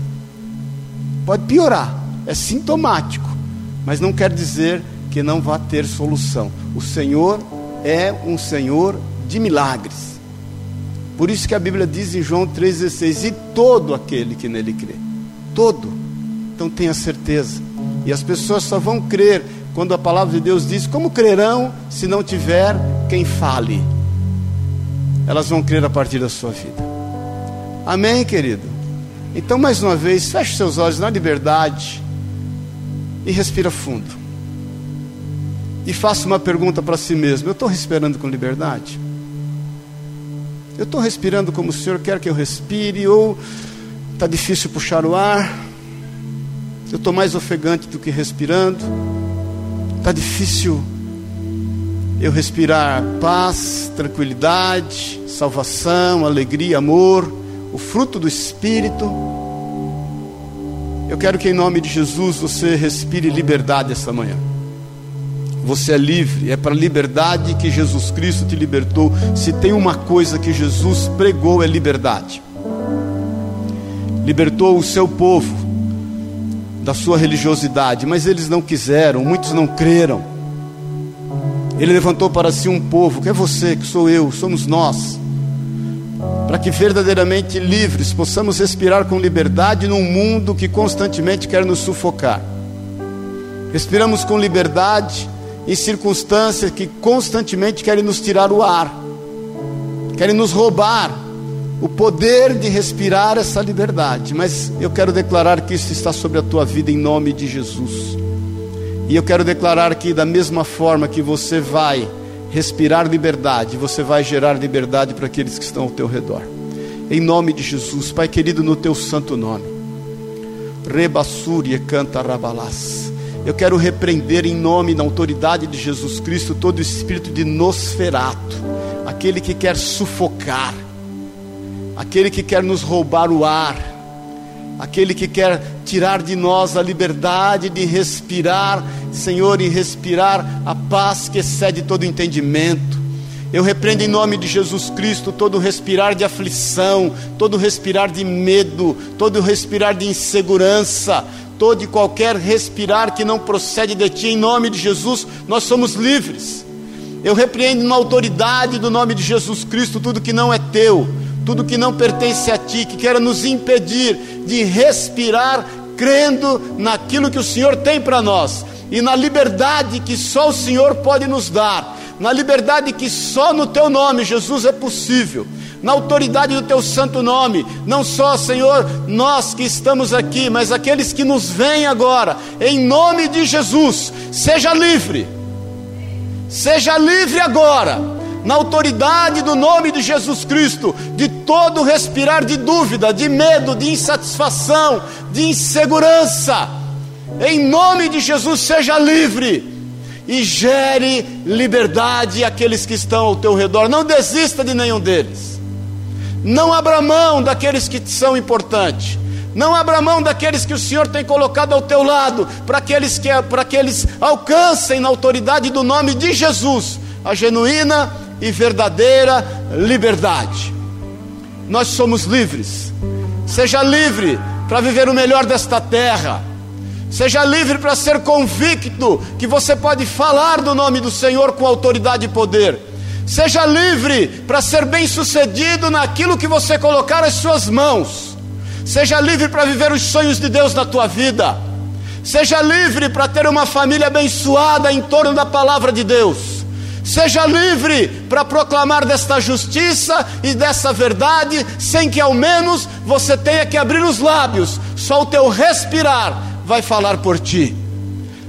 Pode piorar, é sintomático, mas não quer dizer que não vá ter solução. O Senhor é um Senhor de milagres. Por isso que a Bíblia diz em João 3,16: E todo aquele que nele crê, todo. Então tenha certeza e as pessoas só vão crer quando a palavra de Deus diz: Como crerão se não tiver quem fale? Elas vão crer a partir da sua vida. Amém, querido? Então, mais uma vez, feche seus olhos na liberdade e respira fundo. E faça uma pergunta para si mesmo: Eu estou respirando com liberdade? Eu estou respirando como o Senhor quer que eu respire? Ou está difícil puxar o ar? Eu estou mais ofegante do que respirando. Está difícil eu respirar paz, tranquilidade, salvação, alegria, amor, o fruto do Espírito. Eu quero que em nome de Jesus você respire liberdade essa manhã. Você é livre, é para a liberdade que Jesus Cristo te libertou. Se tem uma coisa que Jesus pregou é liberdade. Libertou o seu povo da sua religiosidade, mas eles não quiseram, muitos não creram. Ele levantou para si um povo, que é você, que sou eu, somos nós, para que verdadeiramente livres possamos respirar com liberdade num mundo que constantemente quer nos sufocar. Respiramos com liberdade em circunstâncias que constantemente querem nos tirar o ar, querem nos roubar o poder de respirar essa liberdade. Mas eu quero declarar que isso está sobre a tua vida em nome de Jesus. E eu quero declarar que, da mesma forma que você vai respirar liberdade, você vai gerar liberdade para aqueles que estão ao teu redor. Em nome de Jesus, Pai querido, no teu santo nome. Rebassúria canta rabalás. Eu quero repreender em nome na autoridade de Jesus Cristo todo espírito de nosferato, aquele que quer sufocar aquele que quer nos roubar o ar, aquele que quer tirar de nós a liberdade de respirar, Senhor, e respirar a paz que excede todo entendimento. Eu repreendo em nome de Jesus Cristo todo respirar de aflição, todo respirar de medo, todo respirar de insegurança, todo e qualquer respirar que não procede de ti, em nome de Jesus, nós somos livres. Eu repreendo na autoridade do nome de Jesus Cristo tudo que não é teu tudo que não pertence a ti, que queira nos impedir de respirar crendo naquilo que o Senhor tem para nós e na liberdade que só o Senhor pode nos dar. na liberdade que só no teu nome, Jesus, é possível na autoridade do teu santo nome, não só, Senhor, nós que estamos aqui, mas aqueles que nos veem agora, em nome de Jesus, seja livre, seja livre agora, na autoridade do nome de Jesus Cristo, de todo respirar de dúvida, de medo, de insatisfação, de insegurança, em nome de Jesus, seja livre e gere liberdade àqueles que estão ao teu redor. Não desista de nenhum deles. Não abra mão daqueles que são importantes. Não abra mão daqueles que o Senhor tem colocado ao teu lado, para aqueles que para que eles alcancem na autoridade do nome de Jesus a genuína e verdadeira liberdade. Nós somos livres. Seja livre para viver o melhor desta terra. Seja livre para ser convicto que você pode falar do nome do Senhor com autoridade e poder. Seja livre para ser bem-sucedido naquilo que você colocar as suas mãos. Seja livre para viver os sonhos de Deus na tua vida. Seja livre para ter uma família abençoada em torno da palavra de Deus. Seja livre para proclamar desta justiça e dessa verdade, sem que ao menos você tenha que abrir os lábios, só o teu respirar vai falar por ti.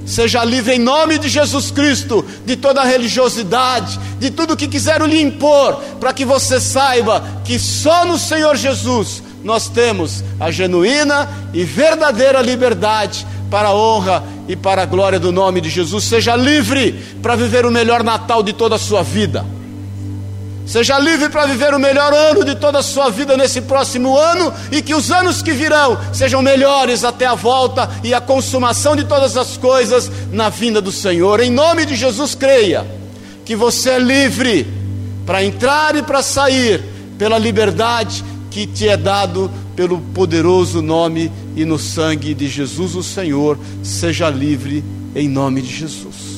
Seja livre em nome de Jesus Cristo de toda religiosidade, de tudo que quiseram lhe impor, para que você saiba que só no Senhor Jesus nós temos a genuína e verdadeira liberdade para a honra e para a glória do nome de Jesus. Seja livre para viver o melhor Natal de toda a sua vida. Seja livre para viver o melhor ano de toda a sua vida nesse próximo ano e que os anos que virão sejam melhores até a volta e a consumação de todas as coisas na vinda do Senhor. Em nome de Jesus, creia que você é livre para entrar e para sair pela liberdade que te é dado pelo poderoso nome e no sangue de Jesus o Senhor. Seja livre em nome de Jesus.